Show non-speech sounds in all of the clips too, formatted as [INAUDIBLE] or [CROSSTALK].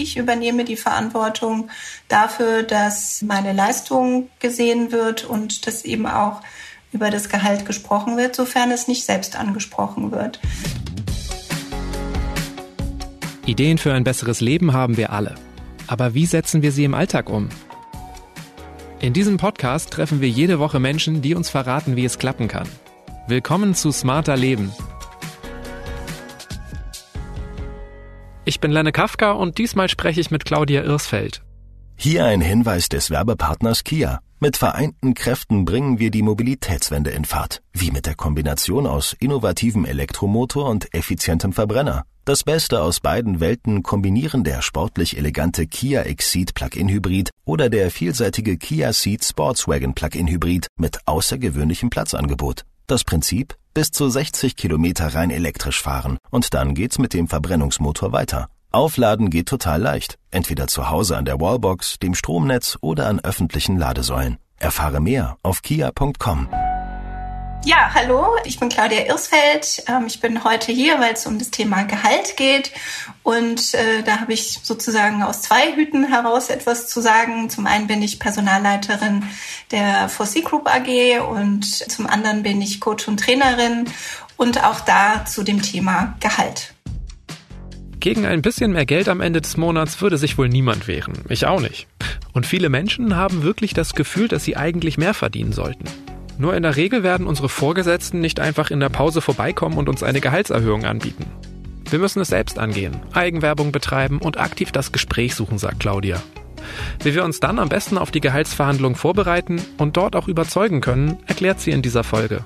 Ich übernehme die Verantwortung dafür, dass meine Leistung gesehen wird und dass eben auch über das Gehalt gesprochen wird, sofern es nicht selbst angesprochen wird. Ideen für ein besseres Leben haben wir alle. Aber wie setzen wir sie im Alltag um? In diesem Podcast treffen wir jede Woche Menschen, die uns verraten, wie es klappen kann. Willkommen zu Smarter Leben. Ich bin Lenne Kafka und diesmal spreche ich mit Claudia Irsfeld. Hier ein Hinweis des Werbepartners Kia. Mit vereinten Kräften bringen wir die Mobilitätswende in Fahrt. Wie mit der Kombination aus innovativem Elektromotor und effizientem Verbrenner. Das Beste aus beiden Welten kombinieren der sportlich elegante Kia Exceed Plug-in Hybrid oder der vielseitige Kia Ceed Sportswagen Plug-in Hybrid mit außergewöhnlichem Platzangebot. Das Prinzip? Bis zu 60 Kilometer rein elektrisch fahren und dann geht's mit dem Verbrennungsmotor weiter. Aufladen geht total leicht. Entweder zu Hause an der Wallbox, dem Stromnetz oder an öffentlichen Ladesäulen. Erfahre mehr auf kia.com. Ja, hallo, ich bin Claudia Irsfeld. Ähm, ich bin heute hier, weil es um das Thema Gehalt geht. Und äh, da habe ich sozusagen aus zwei Hüten heraus etwas zu sagen. Zum einen bin ich Personalleiterin der 4C Group AG und zum anderen bin ich Coach und Trainerin und auch da zu dem Thema Gehalt. Gegen ein bisschen mehr Geld am Ende des Monats würde sich wohl niemand wehren. Ich auch nicht. Und viele Menschen haben wirklich das Gefühl, dass sie eigentlich mehr verdienen sollten. Nur in der Regel werden unsere Vorgesetzten nicht einfach in der Pause vorbeikommen und uns eine Gehaltserhöhung anbieten. Wir müssen es selbst angehen, Eigenwerbung betreiben und aktiv das Gespräch suchen, sagt Claudia. Wie wir uns dann am besten auf die Gehaltsverhandlung vorbereiten und dort auch überzeugen können, erklärt sie in dieser Folge.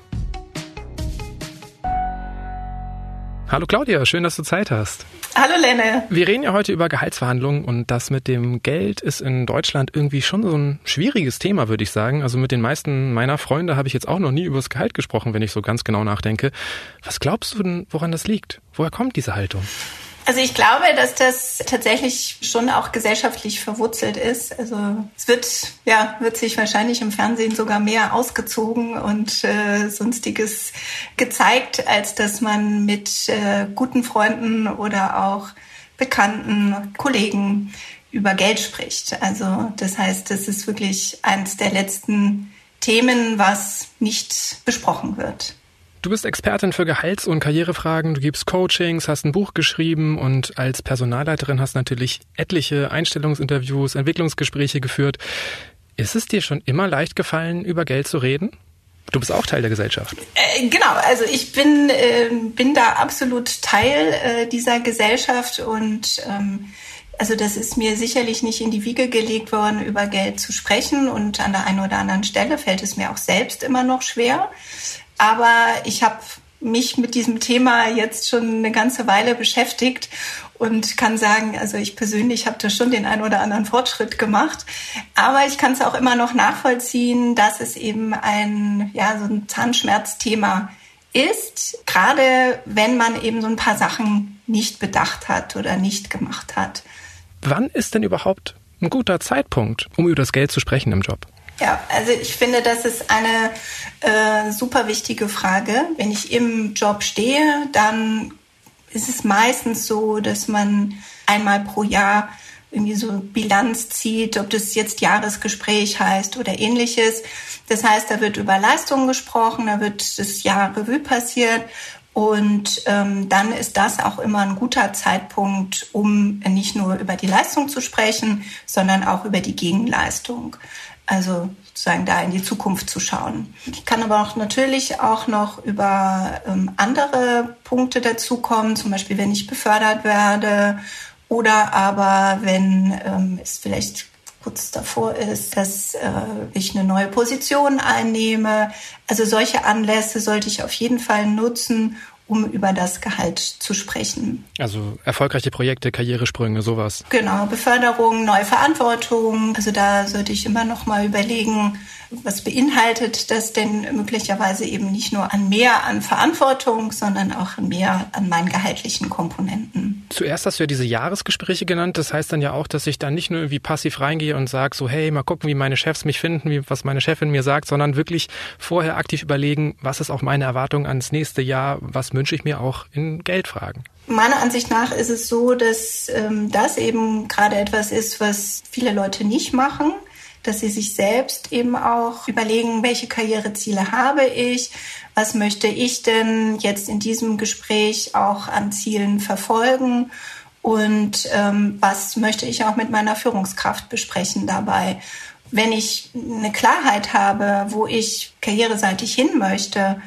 Hallo Claudia, schön, dass du Zeit hast. Hallo Lenne. Wir reden ja heute über Gehaltsverhandlungen und das mit dem Geld ist in Deutschland irgendwie schon so ein schwieriges Thema, würde ich sagen. Also mit den meisten meiner Freunde habe ich jetzt auch noch nie über das Gehalt gesprochen, wenn ich so ganz genau nachdenke. Was glaubst du denn, woran das liegt? Woher kommt diese Haltung? Also ich glaube, dass das tatsächlich schon auch gesellschaftlich verwurzelt ist. Also es wird ja wird sich wahrscheinlich im Fernsehen sogar mehr ausgezogen und äh, sonstiges gezeigt, als dass man mit äh, guten Freunden oder auch Bekannten, Kollegen über Geld spricht. Also das heißt, das ist wirklich eines der letzten Themen, was nicht besprochen wird. Du bist Expertin für Gehalts- und Karrierefragen, du gibst Coachings, hast ein Buch geschrieben und als Personalleiterin hast natürlich etliche Einstellungsinterviews, Entwicklungsgespräche geführt. Ist es dir schon immer leicht gefallen, über Geld zu reden? Du bist auch Teil der Gesellschaft. Äh, genau, also ich bin, äh, bin da absolut Teil äh, dieser Gesellschaft und ähm, also das ist mir sicherlich nicht in die Wiege gelegt worden, über Geld zu sprechen und an der einen oder anderen Stelle fällt es mir auch selbst immer noch schwer. Aber ich habe mich mit diesem Thema jetzt schon eine ganze Weile beschäftigt und kann sagen, also ich persönlich habe da schon den einen oder anderen Fortschritt gemacht. Aber ich kann es auch immer noch nachvollziehen, dass es eben ein, ja, so ein Zahnschmerzthema ist, gerade wenn man eben so ein paar Sachen nicht bedacht hat oder nicht gemacht hat. Wann ist denn überhaupt ein guter Zeitpunkt, um über das Geld zu sprechen im Job? Ja, also ich finde, das ist eine äh, super wichtige Frage. Wenn ich im Job stehe, dann ist es meistens so, dass man einmal pro Jahr irgendwie so Bilanz zieht, ob das jetzt Jahresgespräch heißt oder ähnliches. Das heißt, da wird über Leistungen gesprochen, da wird das Jahr Revue passiert und ähm, dann ist das auch immer ein guter Zeitpunkt, um nicht nur über die Leistung zu sprechen, sondern auch über die Gegenleistung. Also sozusagen da in die Zukunft zu schauen. Ich kann aber auch natürlich auch noch über ähm, andere Punkte dazukommen, zum Beispiel wenn ich befördert werde oder aber wenn ähm, es vielleicht kurz davor ist, dass äh, ich eine neue Position einnehme. Also solche Anlässe sollte ich auf jeden Fall nutzen, um über das Gehalt zu sprechen. Also erfolgreiche Projekte, Karrieresprünge, sowas. Genau, Beförderung, neue Verantwortung. Also da sollte ich immer noch mal überlegen, was beinhaltet das denn möglicherweise eben nicht nur an mehr an Verantwortung, sondern auch mehr an meinen gehaltlichen Komponenten. Zuerst hast du ja diese Jahresgespräche genannt. Das heißt dann ja auch, dass ich da nicht nur irgendwie passiv reingehe und sage so, hey, mal gucken, wie meine Chefs mich finden, wie, was meine Chefin mir sagt, sondern wirklich vorher aktiv überlegen, was ist auch meine Erwartung ans nächste Jahr, was wünsche ich mir auch in Geldfragen. Meiner Ansicht nach ist es so, dass ähm, das eben gerade etwas ist, was viele Leute nicht machen dass sie sich selbst eben auch überlegen, welche Karriereziele habe ich, was möchte ich denn jetzt in diesem Gespräch auch an Zielen verfolgen und ähm, was möchte ich auch mit meiner Führungskraft besprechen dabei. Wenn ich eine Klarheit habe, wo ich karriereseitig hin möchte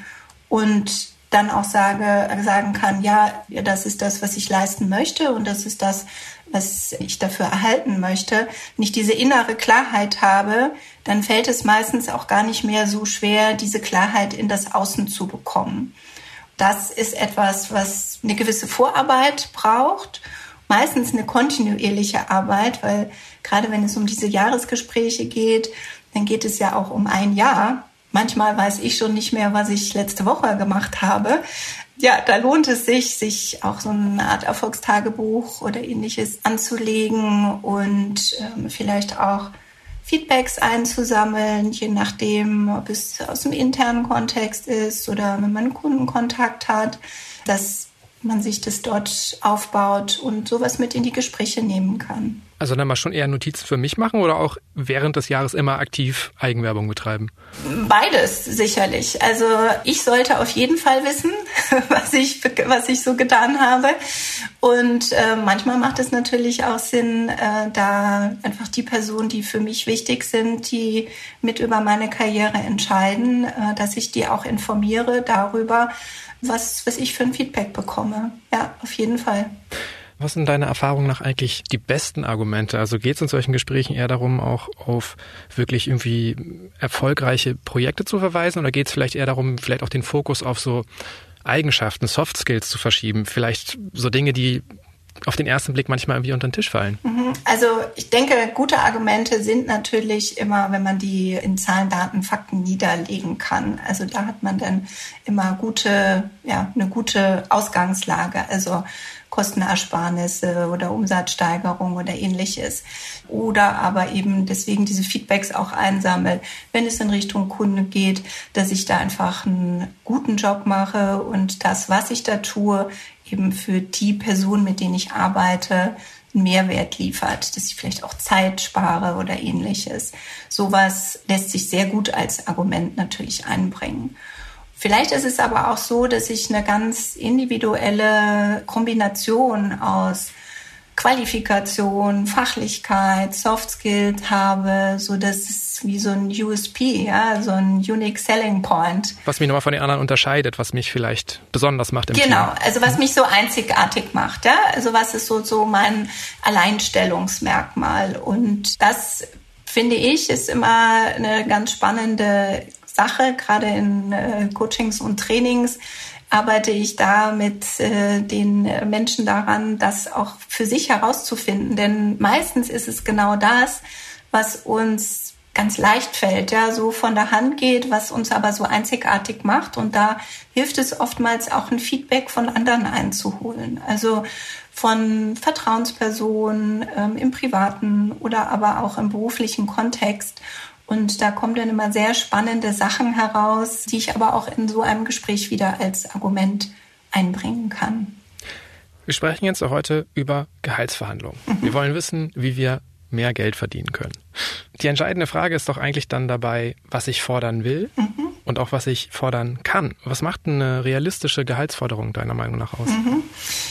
und dann auch sage, sagen kann, ja, das ist das, was ich leisten möchte und das ist das, was ich dafür erhalten möchte, nicht diese innere Klarheit habe, dann fällt es meistens auch gar nicht mehr so schwer, diese Klarheit in das Außen zu bekommen. Das ist etwas, was eine gewisse Vorarbeit braucht, meistens eine kontinuierliche Arbeit, weil gerade wenn es um diese Jahresgespräche geht, dann geht es ja auch um ein Jahr. Manchmal weiß ich schon nicht mehr, was ich letzte Woche gemacht habe ja, da lohnt es sich, sich auch so eine Art Erfolgstagebuch oder ähnliches anzulegen und ähm, vielleicht auch Feedbacks einzusammeln, je nachdem, ob es aus dem internen Kontext ist oder wenn man einen Kundenkontakt hat, dass man sich das dort aufbaut und sowas mit in die Gespräche nehmen kann. Also dann mal schon eher Notizen für mich machen oder auch während des Jahres immer aktiv Eigenwerbung betreiben? Beides sicherlich. Also ich sollte auf jeden Fall wissen, [LAUGHS] was ich, was ich so getan habe. Und äh, manchmal macht es natürlich auch Sinn, äh, da einfach die Personen, die für mich wichtig sind, die mit über meine Karriere entscheiden, äh, dass ich die auch informiere darüber, was, was ich für ein Feedback bekomme. Ja, auf jeden Fall. Was sind deiner Erfahrung nach eigentlich die besten Argumente? Also geht es in solchen Gesprächen eher darum, auch auf wirklich irgendwie erfolgreiche Projekte zu verweisen oder geht es vielleicht eher darum, vielleicht auch den Fokus auf so Eigenschaften, Soft Skills zu verschieben? Vielleicht so Dinge, die auf den ersten Blick manchmal irgendwie unter den Tisch fallen. Mhm. Also ich denke, gute Argumente sind natürlich immer, wenn man die in Zahlen, Daten, Fakten niederlegen kann. Also da hat man dann immer gute, ja, eine gute Ausgangslage. Also Kostenersparnisse oder Umsatzsteigerung oder ähnliches. Oder aber eben deswegen diese Feedbacks auch einsammelt, wenn es in Richtung Kunde geht, dass ich da einfach einen guten Job mache und das, was ich da tue, eben für die Personen, mit denen ich arbeite, einen Mehrwert liefert, dass ich vielleicht auch Zeit spare oder ähnliches. Sowas lässt sich sehr gut als Argument natürlich einbringen. Vielleicht ist es aber auch so, dass ich eine ganz individuelle Kombination aus Qualifikation, Fachlichkeit, Soft Skills habe, so dass es wie so ein USP, ja, so ein Unique Selling Point. Was mich nochmal von den anderen unterscheidet, was mich vielleicht besonders macht im Genau, Team. also was mich so einzigartig macht, ja, also was ist so so mein Alleinstellungsmerkmal und das finde ich ist immer eine ganz spannende Sache, gerade in äh, Coachings und Trainings arbeite ich da mit äh, den Menschen daran, das auch für sich herauszufinden. Denn meistens ist es genau das, was uns ganz leicht fällt, ja, so von der Hand geht, was uns aber so einzigartig macht. Und da hilft es oftmals auch ein Feedback von anderen einzuholen. Also von Vertrauenspersonen ähm, im privaten oder aber auch im beruflichen Kontext. Und da kommen dann immer sehr spannende Sachen heraus, die ich aber auch in so einem Gespräch wieder als Argument einbringen kann. Wir sprechen jetzt heute über Gehaltsverhandlungen. Mhm. Wir wollen wissen, wie wir mehr Geld verdienen können. Die entscheidende Frage ist doch eigentlich dann dabei, was ich fordern will mhm. und auch was ich fordern kann. Was macht eine realistische Gehaltsforderung deiner Meinung nach aus? Mhm.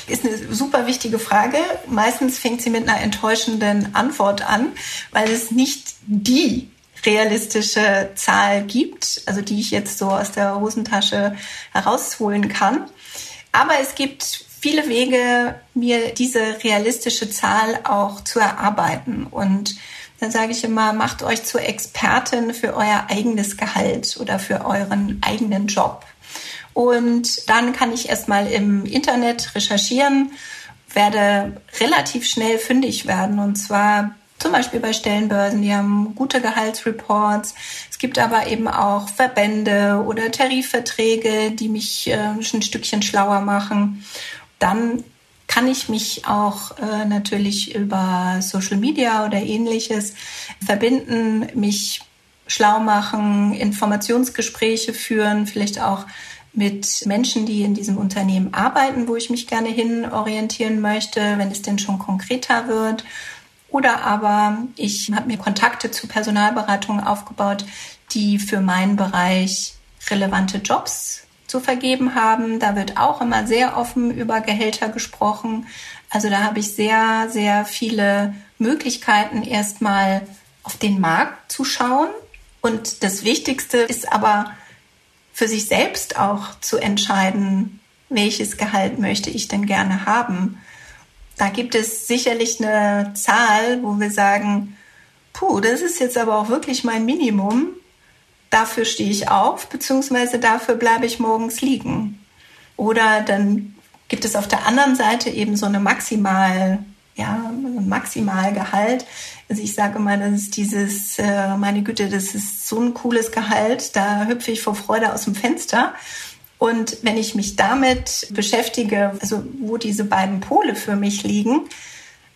Ist eine super wichtige Frage. Meistens fängt sie mit einer enttäuschenden Antwort an, weil es nicht die realistische Zahl gibt, also die ich jetzt so aus der Hosentasche herausholen kann. Aber es gibt viele Wege, mir diese realistische Zahl auch zu erarbeiten. Und dann sage ich immer, macht euch zur Expertin für euer eigenes Gehalt oder für euren eigenen Job. Und dann kann ich erstmal im Internet recherchieren, werde relativ schnell fündig werden. Und zwar zum Beispiel bei Stellenbörsen, die haben gute Gehaltsreports. Es gibt aber eben auch Verbände oder Tarifverträge, die mich äh, ein Stückchen schlauer machen. Dann kann ich mich auch äh, natürlich über Social Media oder ähnliches verbinden, mich schlau machen, Informationsgespräche führen, vielleicht auch mit Menschen, die in diesem Unternehmen arbeiten, wo ich mich gerne hin orientieren möchte, wenn es denn schon konkreter wird. Oder aber ich habe mir Kontakte zu Personalberatungen aufgebaut, die für meinen Bereich relevante Jobs zu vergeben haben. Da wird auch immer sehr offen über Gehälter gesprochen. Also da habe ich sehr, sehr viele Möglichkeiten, erstmal auf den Markt zu schauen. Und das Wichtigste ist aber für sich selbst auch zu entscheiden, welches Gehalt möchte ich denn gerne haben. Da gibt es sicherlich eine Zahl, wo wir sagen, puh, das ist jetzt aber auch wirklich mein Minimum. Dafür stehe ich auf, beziehungsweise dafür bleibe ich morgens liegen. Oder dann gibt es auf der anderen Seite eben so eine maximal, ja, Maximalgehalt. Also ich sage mal, das ist dieses, äh, meine Güte, das ist so ein cooles Gehalt, da hüpfe ich vor Freude aus dem Fenster. Und wenn ich mich damit beschäftige, also wo diese beiden Pole für mich liegen,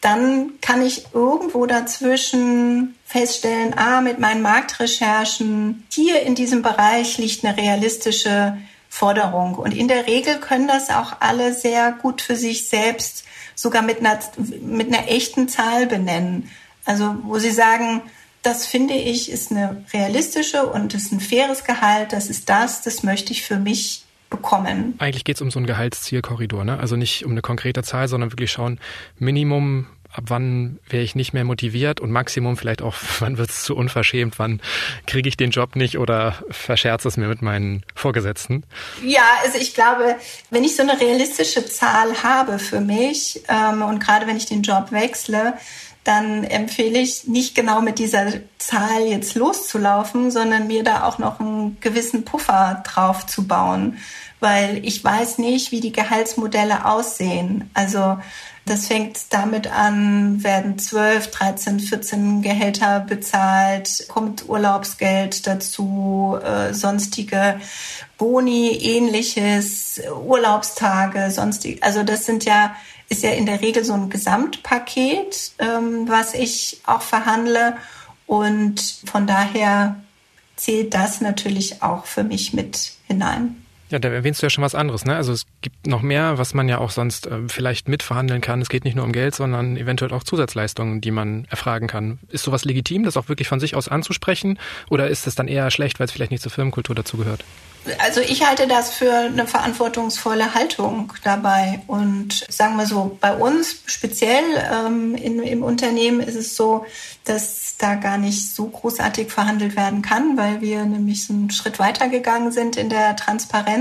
dann kann ich irgendwo dazwischen feststellen, ah, mit meinen Marktrecherchen, hier in diesem Bereich liegt eine realistische Forderung. Und in der Regel können das auch alle sehr gut für sich selbst sogar mit einer, mit einer echten Zahl benennen. Also wo sie sagen, das finde ich ist eine realistische und ist ein faires Gehalt, das ist das, das möchte ich für mich bekommen. Eigentlich geht es um so einen Gehaltszielkorridor, ne? Also nicht um eine konkrete Zahl, sondern wirklich schauen, Minimum, ab wann wäre ich nicht mehr motiviert und Maximum vielleicht auch, [LAUGHS] wann wird es zu unverschämt, wann kriege ich den Job nicht oder verscherze es mir mit meinen Vorgesetzten? Ja, also ich glaube, wenn ich so eine realistische Zahl habe für mich ähm, und gerade wenn ich den Job wechsle, dann empfehle ich nicht genau mit dieser Zahl jetzt loszulaufen, sondern mir da auch noch einen gewissen Puffer drauf zu bauen, weil ich weiß nicht, wie die Gehaltsmodelle aussehen. Also das fängt damit an, werden 12, 13, 14 Gehälter bezahlt, kommt Urlaubsgeld dazu, äh, sonstige Boni, ähnliches, Urlaubstage, sonstige. Also das sind ja ist ja in der Regel so ein Gesamtpaket, ähm, was ich auch verhandle. Und von daher zählt das natürlich auch für mich mit hinein. Ja, da erwähnst du ja schon was anderes, ne? Also es gibt noch mehr, was man ja auch sonst äh, vielleicht mitverhandeln kann. Es geht nicht nur um Geld, sondern eventuell auch Zusatzleistungen, die man erfragen kann. Ist sowas legitim, das auch wirklich von sich aus anzusprechen? Oder ist es dann eher schlecht, weil es vielleicht nicht zur Firmenkultur dazugehört? Also ich halte das für eine verantwortungsvolle Haltung dabei. Und sagen wir so, bei uns speziell ähm, in, im Unternehmen ist es so, dass da gar nicht so großartig verhandelt werden kann, weil wir nämlich einen Schritt weitergegangen sind in der Transparenz.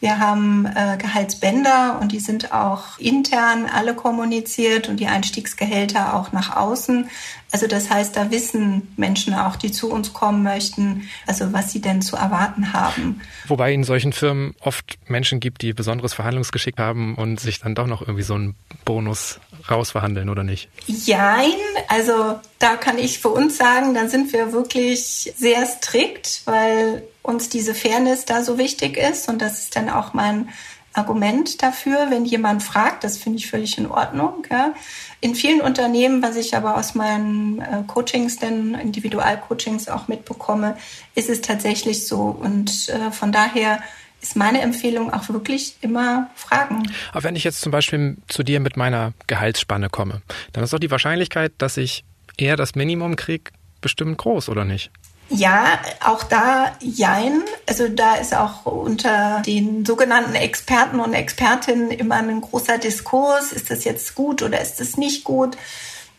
Wir haben äh, Gehaltsbänder und die sind auch intern alle kommuniziert und die Einstiegsgehälter auch nach außen. Also das heißt, da wissen Menschen auch, die zu uns kommen möchten, also was sie denn zu erwarten haben. Wobei in solchen Firmen oft Menschen gibt, die besonderes Verhandlungsgeschick haben und sich dann doch noch irgendwie so einen Bonus rausverhandeln, oder nicht? Jein, also da kann ich für uns sagen, da sind wir wirklich sehr strikt, weil uns diese Fairness da so wichtig ist und das ist dann auch mein Argument dafür, wenn jemand fragt, das finde ich völlig in Ordnung. Ja. In vielen Unternehmen, was ich aber aus meinen äh, Coachings, denn Individualcoachings auch mitbekomme, ist es tatsächlich so. Und äh, von daher ist meine Empfehlung auch wirklich immer fragen. Aber wenn ich jetzt zum Beispiel zu dir mit meiner Gehaltsspanne komme, dann ist doch die Wahrscheinlichkeit, dass ich eher das Minimum kriege, bestimmt groß, oder nicht? Ja, auch da jein. Also da ist auch unter den sogenannten Experten und Expertinnen immer ein großer Diskurs. Ist das jetzt gut oder ist das nicht gut?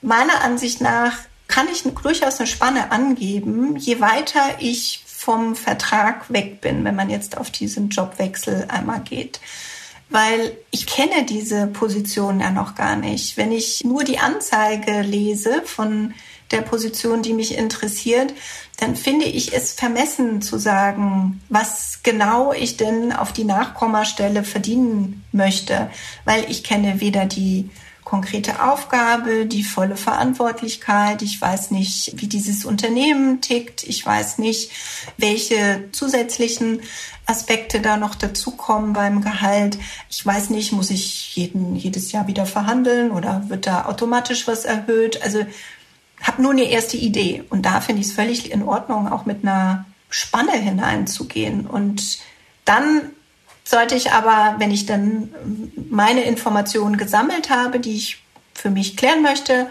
Meiner Ansicht nach kann ich durchaus eine Spanne angeben, je weiter ich vom Vertrag weg bin, wenn man jetzt auf diesen Jobwechsel einmal geht. Weil ich kenne diese Position ja noch gar nicht. Wenn ich nur die Anzeige lese von der Position, die mich interessiert, dann finde ich es vermessen zu sagen, was genau ich denn auf die Nachkommastelle verdienen möchte, weil ich kenne weder die konkrete Aufgabe, die volle Verantwortlichkeit. Ich weiß nicht, wie dieses Unternehmen tickt. Ich weiß nicht, welche zusätzlichen Aspekte da noch dazukommen beim Gehalt. Ich weiß nicht, muss ich jeden, jedes Jahr wieder verhandeln oder wird da automatisch was erhöht? Also habe nur eine erste Idee. Und da finde ich es völlig in Ordnung, auch mit einer Spanne hineinzugehen. Und dann sollte ich aber, wenn ich dann meine Informationen gesammelt habe, die ich für mich klären möchte,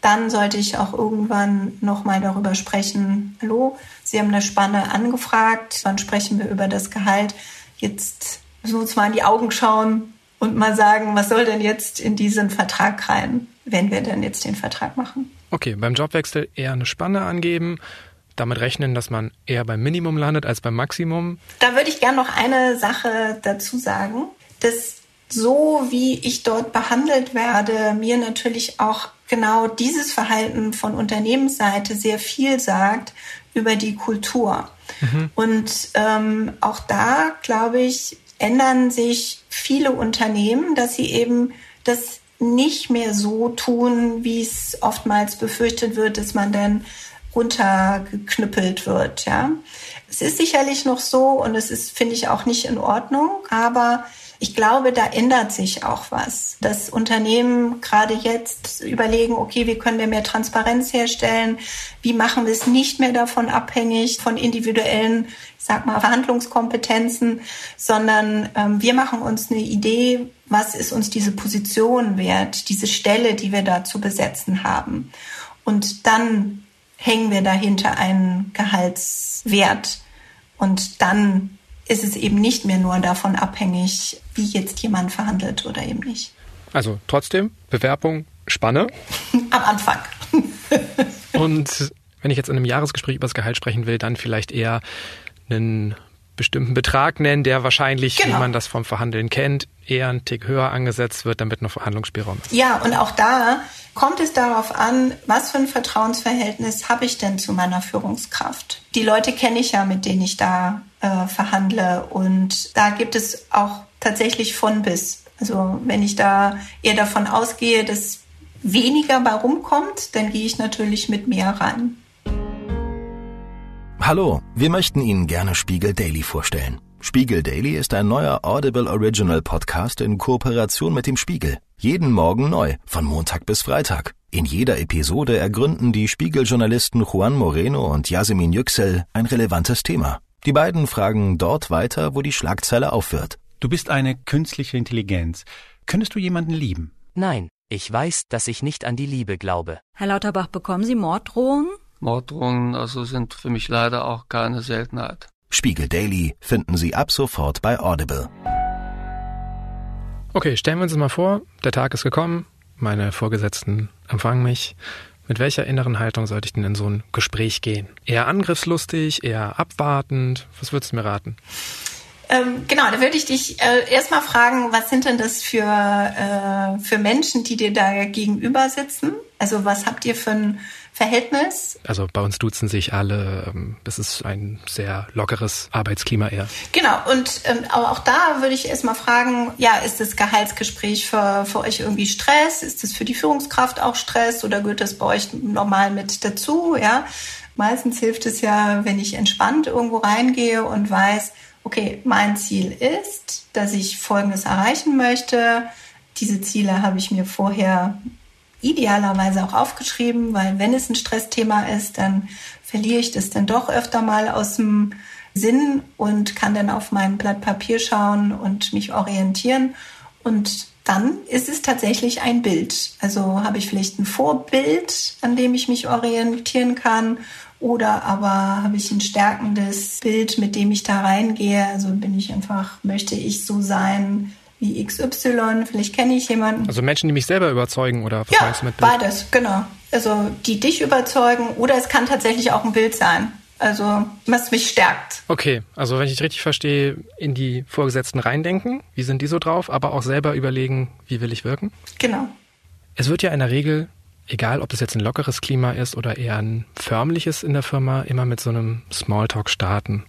dann sollte ich auch irgendwann nochmal darüber sprechen, hallo, Sie haben eine Spanne angefragt, wann sprechen wir über das Gehalt? Jetzt wir uns mal in die Augen schauen und mal sagen, was soll denn jetzt in diesen Vertrag rein, wenn wir denn jetzt den Vertrag machen? Okay, beim Jobwechsel eher eine Spanne angeben, damit rechnen, dass man eher beim Minimum landet als beim Maximum. Da würde ich gerne noch eine Sache dazu sagen, dass so wie ich dort behandelt werde, mir natürlich auch genau dieses Verhalten von Unternehmensseite sehr viel sagt über die Kultur. Mhm. Und ähm, auch da, glaube ich, ändern sich viele Unternehmen, dass sie eben das nicht mehr so tun, wie es oftmals befürchtet wird, dass man dann runtergeknüppelt wird. Ja, es ist sicherlich noch so und es ist, finde ich, auch nicht in Ordnung, aber ich glaube, da ändert sich auch was. Das Unternehmen gerade jetzt überlegen, okay, wie können wir mehr Transparenz herstellen? Wie machen wir es nicht mehr davon abhängig von individuellen, ich sag mal, Verhandlungskompetenzen, sondern ähm, wir machen uns eine Idee, was ist uns diese Position wert, diese Stelle, die wir da zu besetzen haben. Und dann hängen wir dahinter einen Gehaltswert. Und dann ist es eben nicht mehr nur davon abhängig, wie jetzt jemand verhandelt oder eben nicht. Also trotzdem, Bewerbung, Spanne. [LAUGHS] Am Anfang. Und wenn ich jetzt in einem Jahresgespräch über das Gehalt sprechen will, dann vielleicht eher einen bestimmten Betrag nennen, der wahrscheinlich, genau. wie man das vom Verhandeln kennt, eher ein Tick höher angesetzt wird, damit noch Verhandlungsspielraum ist. Ja, und auch da kommt es darauf an, was für ein Vertrauensverhältnis habe ich denn zu meiner Führungskraft. Die Leute kenne ich ja, mit denen ich da äh, verhandle. Und da gibt es auch tatsächlich von bis. Also wenn ich da eher davon ausgehe, dass weniger bei rumkommt, dann gehe ich natürlich mit mehr rein. Hallo, wir möchten Ihnen gerne Spiegel Daily vorstellen. Spiegel Daily ist ein neuer Audible Original Podcast in Kooperation mit dem Spiegel. Jeden Morgen neu, von Montag bis Freitag. In jeder Episode ergründen die Spiegeljournalisten Juan Moreno und Yasemin Yüksel ein relevantes Thema. Die beiden fragen dort weiter, wo die Schlagzeile aufhört. Du bist eine künstliche Intelligenz. Könntest du jemanden lieben? Nein, ich weiß, dass ich nicht an die Liebe glaube. Herr Lauterbach, bekommen Sie Morddrohungen? Morddrohungen also sind für mich leider auch keine Seltenheit. Spiegel Daily finden Sie ab sofort bei Audible. Okay, stellen wir uns mal vor, der Tag ist gekommen, meine Vorgesetzten empfangen mich. Mit welcher inneren Haltung sollte ich denn in so ein Gespräch gehen? Eher angriffslustig, eher abwartend? Was würdest du mir raten? Ähm, genau, da würde ich dich äh, erstmal fragen, was sind denn das für, äh, für Menschen, die dir da gegenüber sitzen? Also was habt ihr für ein Verhältnis. Also bei uns duzen sich alle. Ähm, es ist ein sehr lockeres Arbeitsklima eher. Genau. Und ähm, aber auch da würde ich erstmal fragen, ja, ist das Gehaltsgespräch für, für euch irgendwie Stress? Ist das für die Führungskraft auch Stress oder gehört das bei euch normal mit dazu? Ja. Meistens hilft es ja, wenn ich entspannt irgendwo reingehe und weiß, okay, mein Ziel ist, dass ich Folgendes erreichen möchte. Diese Ziele habe ich mir vorher idealerweise auch aufgeschrieben, weil wenn es ein Stressthema ist, dann verliere ich das dann doch öfter mal aus dem Sinn und kann dann auf mein Blatt Papier schauen und mich orientieren. Und dann ist es tatsächlich ein Bild. Also habe ich vielleicht ein Vorbild, an dem ich mich orientieren kann oder aber habe ich ein stärkendes Bild, mit dem ich da reingehe. Also bin ich einfach, möchte ich so sein, wie XY, vielleicht kenne ich jemanden. Also Menschen, die mich selber überzeugen oder was ja, meinst du mit Bild? beides, genau. Also die dich überzeugen oder es kann tatsächlich auch ein Bild sein. Also was mich stärkt. Okay, also wenn ich richtig verstehe, in die Vorgesetzten reindenken, wie sind die so drauf, aber auch selber überlegen, wie will ich wirken? Genau. Es wird ja in der Regel egal ob das jetzt ein lockeres Klima ist oder eher ein förmliches in der Firma, immer mit so einem Smalltalk starten.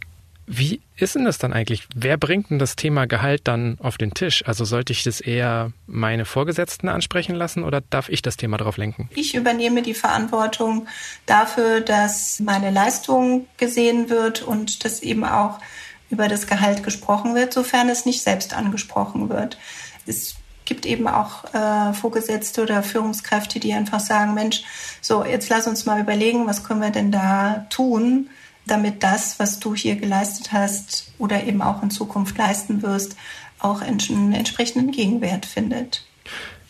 Wie ist denn das dann eigentlich? Wer bringt denn das Thema Gehalt dann auf den Tisch? Also sollte ich das eher meine Vorgesetzten ansprechen lassen oder darf ich das Thema darauf lenken? Ich übernehme die Verantwortung dafür, dass meine Leistung gesehen wird und dass eben auch über das Gehalt gesprochen wird, sofern es nicht selbst angesprochen wird. Es gibt eben auch äh, Vorgesetzte oder Führungskräfte, die einfach sagen, Mensch, so, jetzt lass uns mal überlegen, was können wir denn da tun, damit das, was du hier geleistet hast oder eben auch in Zukunft leisten wirst, auch einen entsprechenden Gegenwert findet.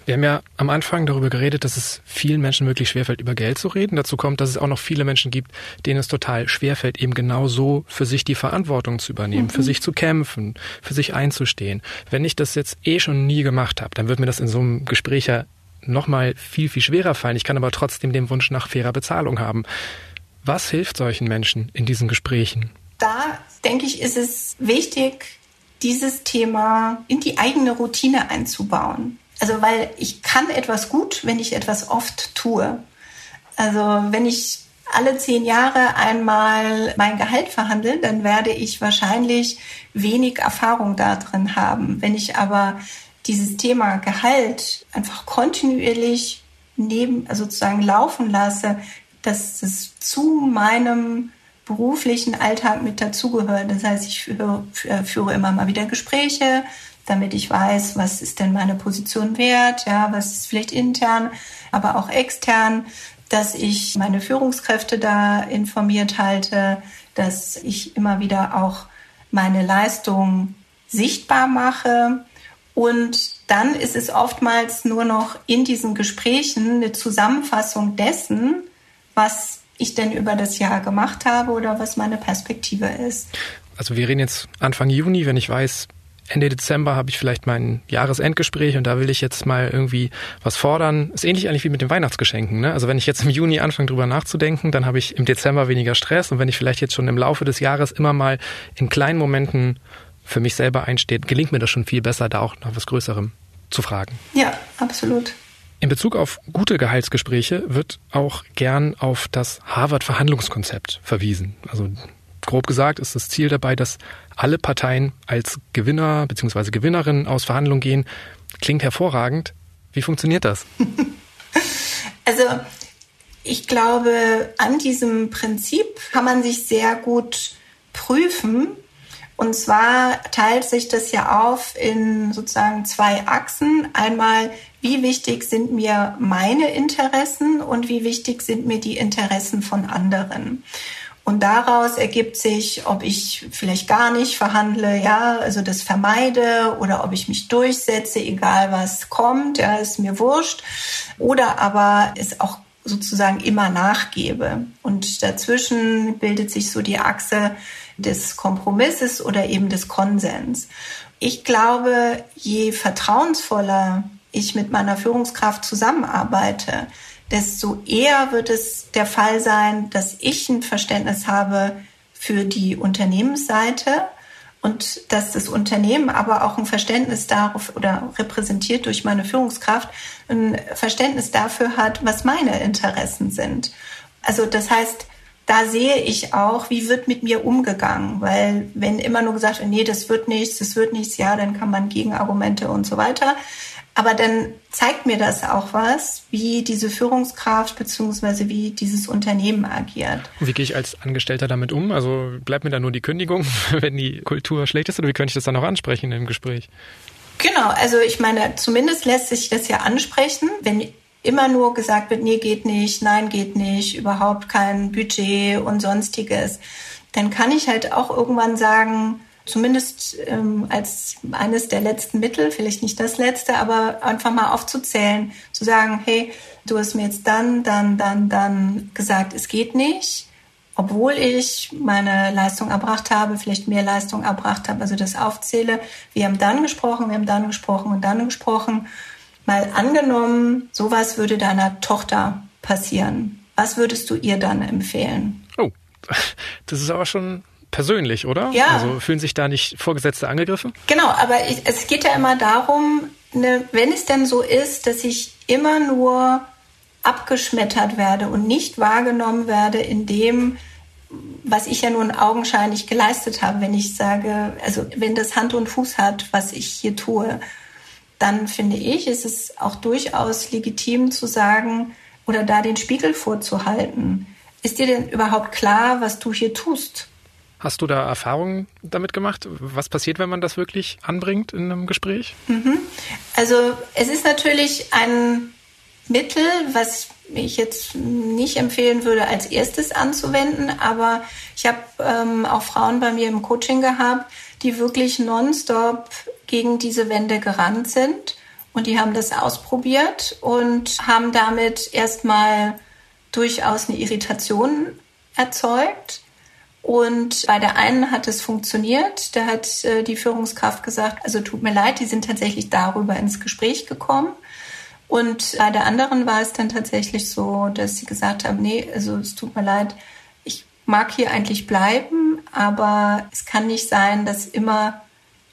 Wir haben ja am Anfang darüber geredet, dass es vielen Menschen wirklich schwerfällt, über Geld zu reden. Dazu kommt, dass es auch noch viele Menschen gibt, denen es total schwerfällt, eben genau so für sich die Verantwortung zu übernehmen, mhm. für sich zu kämpfen, für sich einzustehen. Wenn ich das jetzt eh schon nie gemacht habe, dann wird mir das in so einem Gespräch ja nochmal viel, viel schwerer fallen. Ich kann aber trotzdem den Wunsch nach fairer Bezahlung haben. Was hilft solchen Menschen in diesen Gesprächen? Da denke ich, ist es wichtig, dieses Thema in die eigene Routine einzubauen. Also weil ich kann etwas gut, wenn ich etwas oft tue. Also wenn ich alle zehn Jahre einmal mein Gehalt verhandle, dann werde ich wahrscheinlich wenig Erfahrung darin haben. Wenn ich aber dieses Thema Gehalt einfach kontinuierlich neben, sozusagen laufen lasse, dass es zu meinem beruflichen Alltag mit dazugehört. Das heißt, ich führe, führe immer mal wieder Gespräche, damit ich weiß, was ist denn meine Position wert, ja, was ist vielleicht intern, aber auch extern, dass ich meine Führungskräfte da informiert halte, dass ich immer wieder auch meine Leistung sichtbar mache. Und dann ist es oftmals nur noch in diesen Gesprächen eine Zusammenfassung dessen, was ich denn über das Jahr gemacht habe oder was meine Perspektive ist. Also wir reden jetzt Anfang Juni, wenn ich weiß, Ende Dezember habe ich vielleicht mein Jahresendgespräch und da will ich jetzt mal irgendwie was fordern. Ist ähnlich eigentlich wie mit den Weihnachtsgeschenken. Ne? Also wenn ich jetzt im Juni anfange drüber nachzudenken, dann habe ich im Dezember weniger Stress und wenn ich vielleicht jetzt schon im Laufe des Jahres immer mal in kleinen Momenten für mich selber einsteht, gelingt mir das schon viel besser, da auch nach was Größerem zu fragen. Ja, absolut. In Bezug auf gute Gehaltsgespräche wird auch gern auf das Harvard-Verhandlungskonzept verwiesen. Also grob gesagt ist das Ziel dabei, dass alle Parteien als Gewinner bzw. Gewinnerin aus Verhandlungen gehen. Klingt hervorragend. Wie funktioniert das? [LAUGHS] Also ich glaube, an diesem Prinzip kann man sich sehr gut prüfen, und zwar teilt sich das ja auf in sozusagen zwei Achsen. Einmal, wie wichtig sind mir meine Interessen und wie wichtig sind mir die Interessen von anderen. Und daraus ergibt sich, ob ich vielleicht gar nicht verhandle, ja, also das vermeide oder ob ich mich durchsetze, egal was kommt, ja, ist mir wurscht. Oder aber es auch sozusagen immer nachgebe. Und dazwischen bildet sich so die Achse, des Kompromisses oder eben des Konsens. Ich glaube, je vertrauensvoller ich mit meiner Führungskraft zusammenarbeite, desto eher wird es der Fall sein, dass ich ein Verständnis habe für die Unternehmensseite und dass das Unternehmen aber auch ein Verständnis darauf oder repräsentiert durch meine Führungskraft ein Verständnis dafür hat, was meine Interessen sind. Also das heißt, da sehe ich auch, wie wird mit mir umgegangen, weil wenn immer nur gesagt wird, nee, das wird nichts, das wird nichts, ja, dann kann man Gegenargumente und so weiter. Aber dann zeigt mir das auch was, wie diese Führungskraft beziehungsweise wie dieses Unternehmen agiert. Und wie gehe ich als Angestellter damit um? Also bleibt mir da nur die Kündigung, [LAUGHS] wenn die Kultur schlecht ist, oder wie könnte ich das dann noch ansprechen im Gespräch? Genau, also ich meine, zumindest lässt sich das ja ansprechen. Wenn immer nur gesagt wird, nee, geht nicht, nein, geht nicht, überhaupt kein Budget und sonstiges, dann kann ich halt auch irgendwann sagen, zumindest ähm, als eines der letzten Mittel, vielleicht nicht das letzte, aber einfach mal aufzuzählen, zu sagen, hey, du hast mir jetzt dann, dann, dann, dann gesagt, es geht nicht, obwohl ich meine Leistung erbracht habe, vielleicht mehr Leistung erbracht habe, also das aufzähle. Wir haben dann gesprochen, wir haben dann gesprochen und dann gesprochen Mal angenommen, sowas würde deiner Tochter passieren. Was würdest du ihr dann empfehlen? Oh, das ist aber schon persönlich, oder? Ja. Also fühlen sich da nicht Vorgesetzte angegriffen? Genau, aber ich, es geht ja immer darum, ne, wenn es denn so ist, dass ich immer nur abgeschmettert werde und nicht wahrgenommen werde in dem, was ich ja nun augenscheinlich geleistet habe, wenn ich sage, also wenn das Hand und Fuß hat, was ich hier tue, dann finde ich, ist es auch durchaus legitim zu sagen oder da den Spiegel vorzuhalten. Ist dir denn überhaupt klar, was du hier tust? Hast du da Erfahrungen damit gemacht? Was passiert, wenn man das wirklich anbringt in einem Gespräch? Mhm. Also es ist natürlich ein Mittel, was ich jetzt nicht empfehlen würde, als erstes anzuwenden, aber ich habe ähm, auch Frauen bei mir im Coaching gehabt, die wirklich nonstop gegen diese Wände gerannt sind und die haben das ausprobiert und haben damit erstmal durchaus eine Irritation erzeugt. Und bei der einen hat es funktioniert. Da hat äh, die Führungskraft gesagt, also tut mir leid, die sind tatsächlich darüber ins Gespräch gekommen. Und bei der anderen war es dann tatsächlich so, dass sie gesagt haben, nee, also es tut mir leid, mag hier eigentlich bleiben, aber es kann nicht sein, dass immer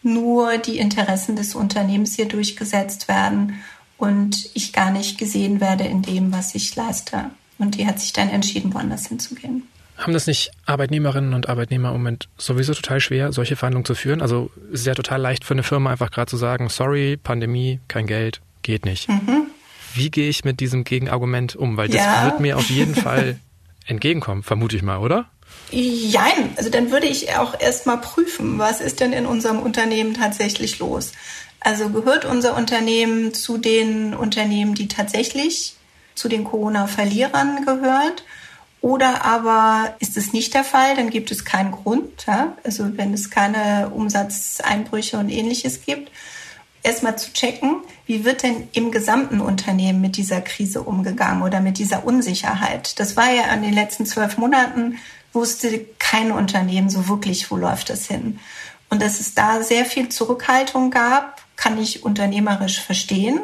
nur die Interessen des Unternehmens hier durchgesetzt werden und ich gar nicht gesehen werde in dem, was ich leiste. Und die hat sich dann entschieden, woanders hinzugehen. Haben das nicht Arbeitnehmerinnen und Arbeitnehmer im Moment sowieso total schwer, solche Verhandlungen zu führen? Also es ist ja total leicht für eine Firma einfach gerade zu sagen, sorry, Pandemie, kein Geld, geht nicht. Mhm. Wie gehe ich mit diesem Gegenargument um? Weil das ja. wird mir auf jeden [LAUGHS] Fall entgegenkommen, vermute ich mal, oder? Jein, also dann würde ich auch erstmal prüfen, was ist denn in unserem Unternehmen tatsächlich los. Also gehört unser Unternehmen zu den Unternehmen, die tatsächlich zu den Corona-Verlierern gehört? Oder aber ist es nicht der Fall, dann gibt es keinen Grund. Ja? Also wenn es keine Umsatzeinbrüche und ähnliches gibt erstmal zu checken, wie wird denn im gesamten Unternehmen mit dieser Krise umgegangen oder mit dieser Unsicherheit. Das war ja in den letzten zwölf Monaten, wusste kein Unternehmen so wirklich, wo läuft das hin. Und dass es da sehr viel Zurückhaltung gab, kann ich unternehmerisch verstehen.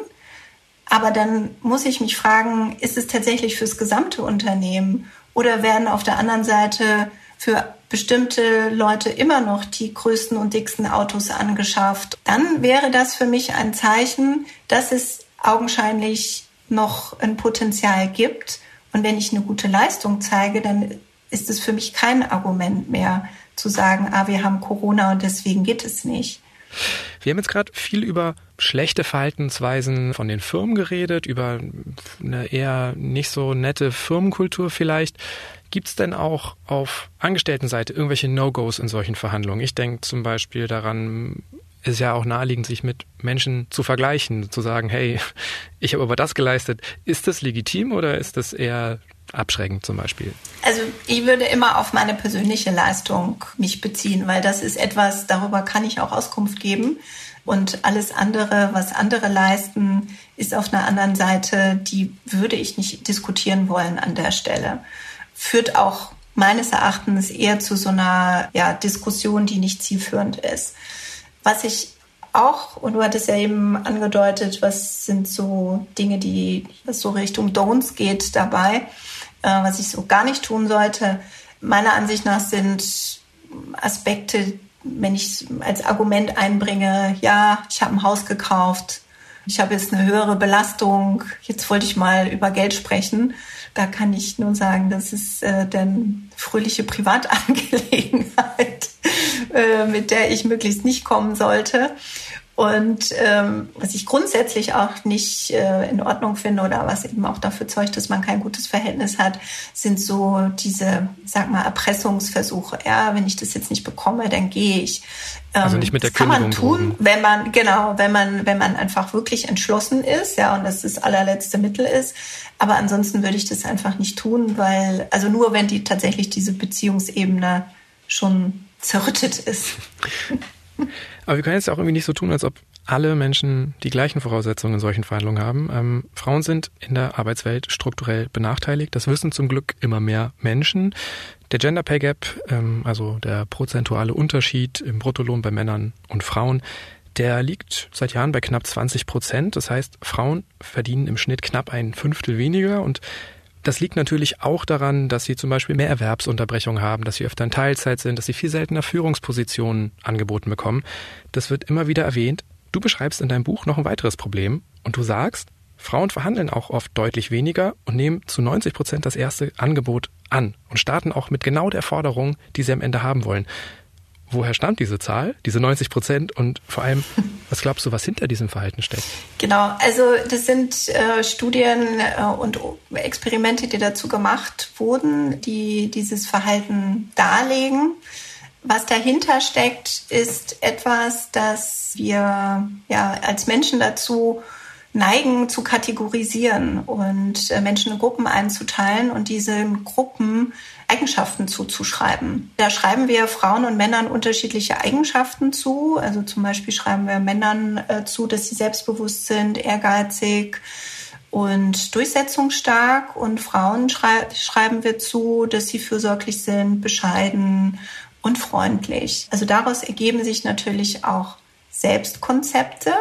Aber dann muss ich mich fragen, ist es tatsächlich fürs gesamte Unternehmen oder werden auf der anderen Seite für bestimmte Leute immer noch die größten und dicksten Autos angeschafft, dann wäre das für mich ein Zeichen, dass es augenscheinlich noch ein Potenzial gibt. Und wenn ich eine gute Leistung zeige, dann ist es für mich kein Argument mehr zu sagen, ah, wir haben Corona und deswegen geht es nicht. Wir haben jetzt gerade viel über schlechte Verhaltensweisen von den Firmen geredet, über eine eher nicht so nette Firmenkultur vielleicht. Gibt es denn auch auf Angestelltenseite irgendwelche No-Gos in solchen Verhandlungen? Ich denke zum Beispiel daran, ist ja auch naheliegend, sich mit Menschen zu vergleichen, zu sagen, hey, [LAUGHS] ich habe aber das geleistet. Ist das legitim oder ist das eher abschreckend zum Beispiel? Also ich würde immer auf meine persönliche Leistung mich beziehen, weil das ist etwas, darüber kann ich auch Auskunft geben. Und alles andere, was andere leisten, ist auf einer anderen Seite, die würde ich nicht diskutieren wollen an der Stelle führt auch meines Erachtens eher zu so einer ja, Diskussion, die nicht zielführend ist. Was ich auch, und du hattest ja eben angedeutet, was sind so Dinge, die was so Richtung Don'ts geht dabei, äh, was ich so gar nicht tun sollte. Meiner Ansicht nach sind Aspekte, wenn ich als Argument einbringe, ja, ich habe ein Haus gekauft, ich habe jetzt eine höhere Belastung, jetzt wollte ich mal über Geld sprechen da kann ich nur sagen, das ist äh, dann fröhliche Privatangelegenheit, äh, mit der ich möglichst nicht kommen sollte. Und ähm, was ich grundsätzlich auch nicht äh, in Ordnung finde oder was eben auch dafür zeugt, dass man kein gutes Verhältnis hat, sind so diese, sag mal, Erpressungsversuche. Ja, wenn ich das jetzt nicht bekomme, dann gehe ich. Ähm, also nicht mit der das kann man tun, wenn man genau, wenn man wenn man einfach wirklich entschlossen ist, ja, und das das allerletzte Mittel ist. Aber ansonsten würde ich das einfach nicht tun, weil also nur wenn die tatsächlich diese Beziehungsebene schon zerrüttet ist. Aber wir können jetzt auch irgendwie nicht so tun, als ob alle Menschen die gleichen Voraussetzungen in solchen Verhandlungen haben. Ähm, Frauen sind in der Arbeitswelt strukturell benachteiligt. Das wissen zum Glück immer mehr Menschen. Der Gender Pay Gap, ähm, also der prozentuale Unterschied im Bruttolohn bei Männern und Frauen, der liegt seit Jahren bei knapp 20 Prozent. Das heißt, Frauen verdienen im Schnitt knapp ein Fünftel weniger und das liegt natürlich auch daran, dass sie zum Beispiel mehr Erwerbsunterbrechung haben, dass sie öfter in Teilzeit sind, dass sie viel seltener Führungspositionen angeboten bekommen. Das wird immer wieder erwähnt. Du beschreibst in deinem Buch noch ein weiteres Problem und du sagst, Frauen verhandeln auch oft deutlich weniger und nehmen zu 90 Prozent das erste Angebot an und starten auch mit genau der Forderung, die sie am Ende haben wollen. Woher stammt diese Zahl, diese 90 Prozent und vor allem, [LAUGHS] was glaubst du, was hinter diesem Verhalten steckt? Genau, also das sind äh, Studien äh, und Experimente, die dazu gemacht wurden, die dieses Verhalten darlegen. Was dahinter steckt, ist etwas, das wir ja als Menschen dazu neigen zu kategorisieren und äh, Menschen in Gruppen einzuteilen und diesen Gruppen Eigenschaften zuzuschreiben. Da schreiben wir Frauen und Männern unterschiedliche Eigenschaften zu. Also zum Beispiel schreiben wir Männern äh, zu, dass sie selbstbewusst sind, ehrgeizig und durchsetzungsstark. Und Frauen schrei schreiben wir zu, dass sie fürsorglich sind, bescheiden und freundlich. Also daraus ergeben sich natürlich auch Selbstkonzepte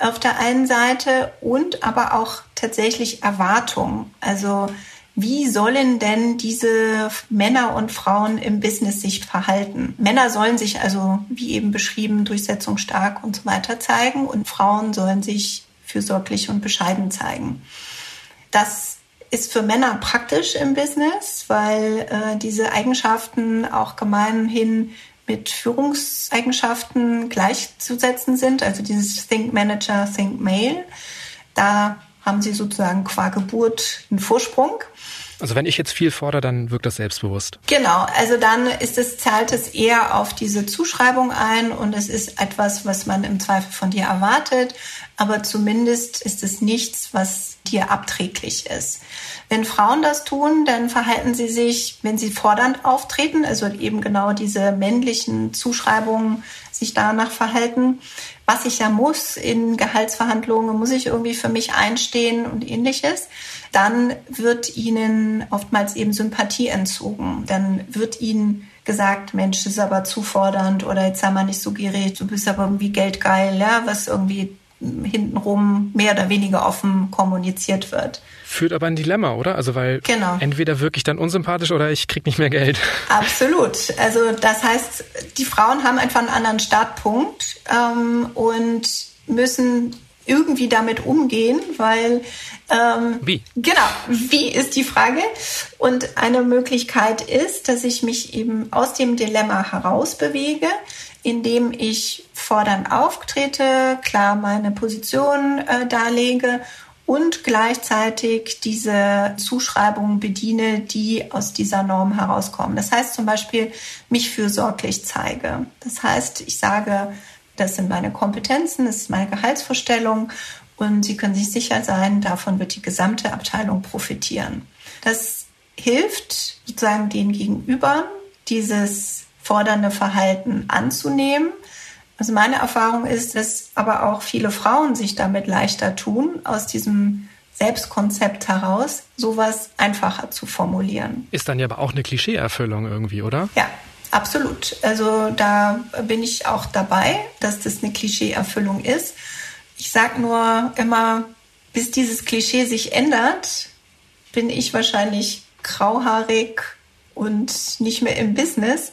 auf der einen Seite und aber auch tatsächlich Erwartungen. Also wie sollen denn diese Männer und Frauen im Business sich verhalten? Männer sollen sich also, wie eben beschrieben, durchsetzungsstark und so weiter zeigen und Frauen sollen sich fürsorglich und bescheiden zeigen. Das ist für Männer praktisch im Business, weil äh, diese Eigenschaften auch gemeinhin mit Führungseigenschaften gleichzusetzen sind. Also dieses Think Manager, Think Male. Da haben sie sozusagen qua Geburt einen Vorsprung. Also wenn ich jetzt viel fordere, dann wirkt das selbstbewusst. Genau, also dann ist es, zahlt es eher auf diese Zuschreibung ein und es ist etwas, was man im Zweifel von dir erwartet, aber zumindest ist es nichts, was dir abträglich ist. Wenn Frauen das tun, dann verhalten sie sich, wenn sie fordernd auftreten, also eben genau diese männlichen Zuschreibungen sich danach verhalten, was ich ja muss in Gehaltsverhandlungen, muss ich irgendwie für mich einstehen und ähnliches, dann wird ihnen oftmals eben Sympathie entzogen. Dann wird ihnen gesagt, Mensch, das ist aber zufordernd oder jetzt sei mal nicht so gierig, du bist aber irgendwie geldgeil, ja, was irgendwie hintenrum mehr oder weniger offen kommuniziert wird. Führt aber ein Dilemma, oder? Also weil genau. entweder wirklich dann unsympathisch oder ich krieg nicht mehr Geld. Absolut. Also das heißt, die Frauen haben einfach einen anderen Startpunkt ähm, und müssen irgendwie damit umgehen, weil ähm, wie? Genau, wie ist die Frage? Und eine Möglichkeit ist, dass ich mich eben aus dem Dilemma herausbewege, indem ich fordernd auftrete, klar meine Position äh, darlege und gleichzeitig diese Zuschreibungen bediene, die aus dieser Norm herauskommen. Das heißt zum Beispiel, mich fürsorglich zeige. Das heißt, ich sage, das sind meine Kompetenzen, das ist meine Gehaltsvorstellung und Sie können sich sicher sein, davon wird die gesamte Abteilung profitieren. Das hilft sozusagen den Gegenüber, dieses fordernde Verhalten anzunehmen. Also meine Erfahrung ist, dass aber auch viele Frauen sich damit leichter tun, aus diesem Selbstkonzept heraus sowas einfacher zu formulieren. Ist dann ja aber auch eine Klischeeerfüllung irgendwie, oder? Ja, absolut. Also da bin ich auch dabei, dass das eine Klischeeerfüllung ist. Ich sage nur immer, bis dieses Klischee sich ändert, bin ich wahrscheinlich grauhaarig und nicht mehr im Business.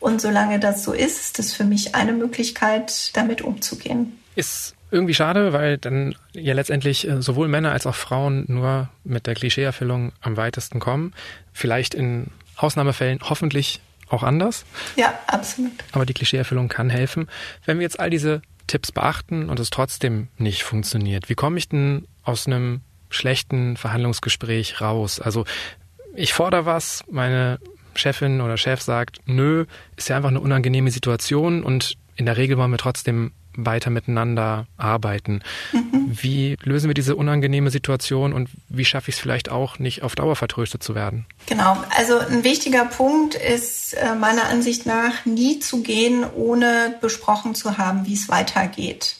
Und solange das so ist, ist das für mich eine Möglichkeit, damit umzugehen. Ist irgendwie schade, weil dann ja letztendlich äh, sowohl Männer als auch Frauen nur mit der Klischeeerfüllung am weitesten kommen. Vielleicht in Ausnahmefällen hoffentlich auch anders. Ja, absolut. Aber die Klischeeerfüllung kann helfen. Wenn wir jetzt all diese Tipps beachten und es trotzdem nicht funktioniert, wie komme ich denn aus einem schlechten Verhandlungsgespräch raus? Also ich fordere was, meine Chefin oder Chef sagt, nö, ist ja einfach eine unangenehme Situation und in der Regel wollen wir trotzdem weiter miteinander arbeiten. Mhm. Wie lösen wir diese unangenehme Situation und wie schaffe ich es vielleicht auch, nicht auf Dauer vertröstet zu werden? Genau, also ein wichtiger Punkt ist äh, meiner Ansicht nach, nie zu gehen, ohne besprochen zu haben, wie es weitergeht.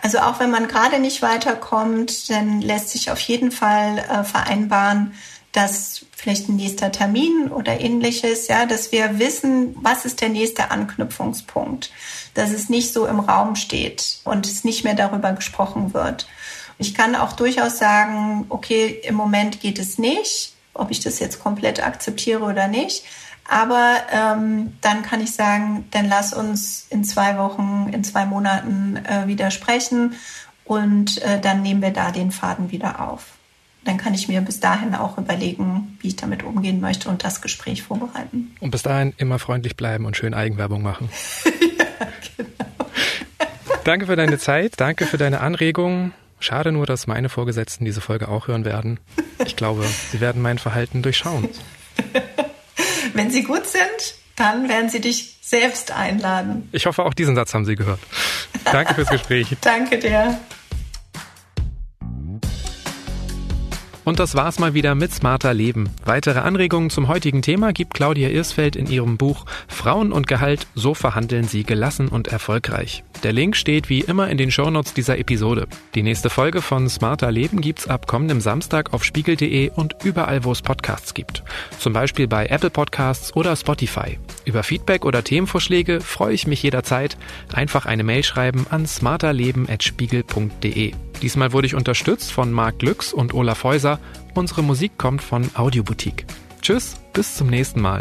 Also auch wenn man gerade nicht weiterkommt, dann lässt sich auf jeden Fall äh, vereinbaren, dass vielleicht ein nächster Termin oder ähnliches, ja, dass wir wissen, was ist der nächste Anknüpfungspunkt, dass es nicht so im Raum steht und es nicht mehr darüber gesprochen wird. Ich kann auch durchaus sagen, okay, im Moment geht es nicht, ob ich das jetzt komplett akzeptiere oder nicht. Aber ähm, dann kann ich sagen, dann lass uns in zwei Wochen, in zwei Monaten äh, wieder sprechen und äh, dann nehmen wir da den Faden wieder auf. Dann kann ich mir bis dahin auch überlegen, wie ich damit umgehen möchte und das Gespräch vorbereiten. Und bis dahin immer freundlich bleiben und schön Eigenwerbung machen. [LAUGHS] ja, genau. Danke für deine Zeit, danke für deine Anregungen. Schade nur, dass meine Vorgesetzten diese Folge auch hören werden. Ich glaube, sie werden mein Verhalten durchschauen. [LAUGHS] Wenn sie gut sind, dann werden sie dich selbst einladen. Ich hoffe, auch diesen Satz haben Sie gehört. Danke fürs Gespräch. [LAUGHS] Danke dir. Und das war's mal wieder mit Smarter Leben. Weitere Anregungen zum heutigen Thema gibt Claudia Irsfeld in ihrem Buch Frauen und Gehalt, so verhandeln sie gelassen und erfolgreich. Der Link steht wie immer in den Shownotes dieser Episode. Die nächste Folge von Smarter Leben gibt's ab kommendem Samstag auf spiegel.de und überall, wo es Podcasts gibt. Zum Beispiel bei Apple Podcasts oder Spotify. Über Feedback oder Themenvorschläge freue ich mich jederzeit. Einfach eine Mail schreiben an smarterleben.spiegel.de. Diesmal wurde ich unterstützt von Marc Glücks und Olaf Häuser. Unsere Musik kommt von Audioboutique. Tschüss, bis zum nächsten Mal.